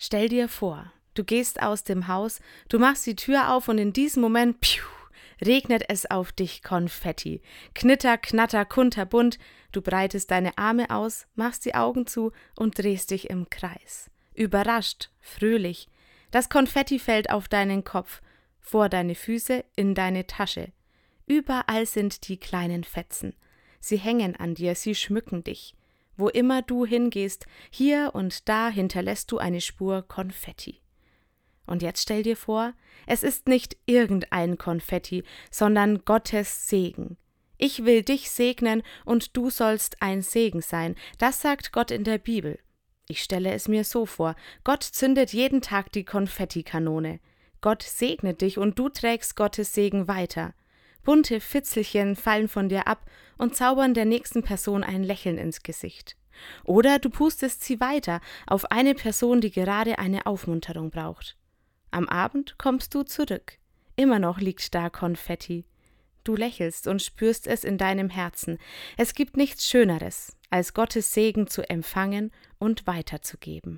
Stell dir vor, du gehst aus dem Haus, du machst die Tür auf und in diesem Moment piu, regnet es auf dich Konfetti. Knitter, knatter, kunterbunt, du breitest deine Arme aus, machst die Augen zu und drehst dich im Kreis. Überrascht, fröhlich. Das Konfetti fällt auf deinen Kopf, vor deine Füße, in deine Tasche. Überall sind die kleinen Fetzen. Sie hängen an dir, sie schmücken dich. Wo immer du hingehst, hier und da hinterlässt du eine Spur Konfetti. Und jetzt stell dir vor, es ist nicht irgendein Konfetti, sondern Gottes Segen. Ich will dich segnen und du sollst ein Segen sein. Das sagt Gott in der Bibel. Ich stelle es mir so vor: Gott zündet jeden Tag die Konfettikanone. Gott segnet dich und du trägst Gottes Segen weiter. Bunte Fitzelchen fallen von dir ab und zaubern der nächsten Person ein Lächeln ins Gesicht. Oder du pustest sie weiter auf eine Person, die gerade eine Aufmunterung braucht. Am Abend kommst du zurück. Immer noch liegt da Konfetti. Du lächelst und spürst es in deinem Herzen. Es gibt nichts Schöneres, als Gottes Segen zu empfangen und weiterzugeben.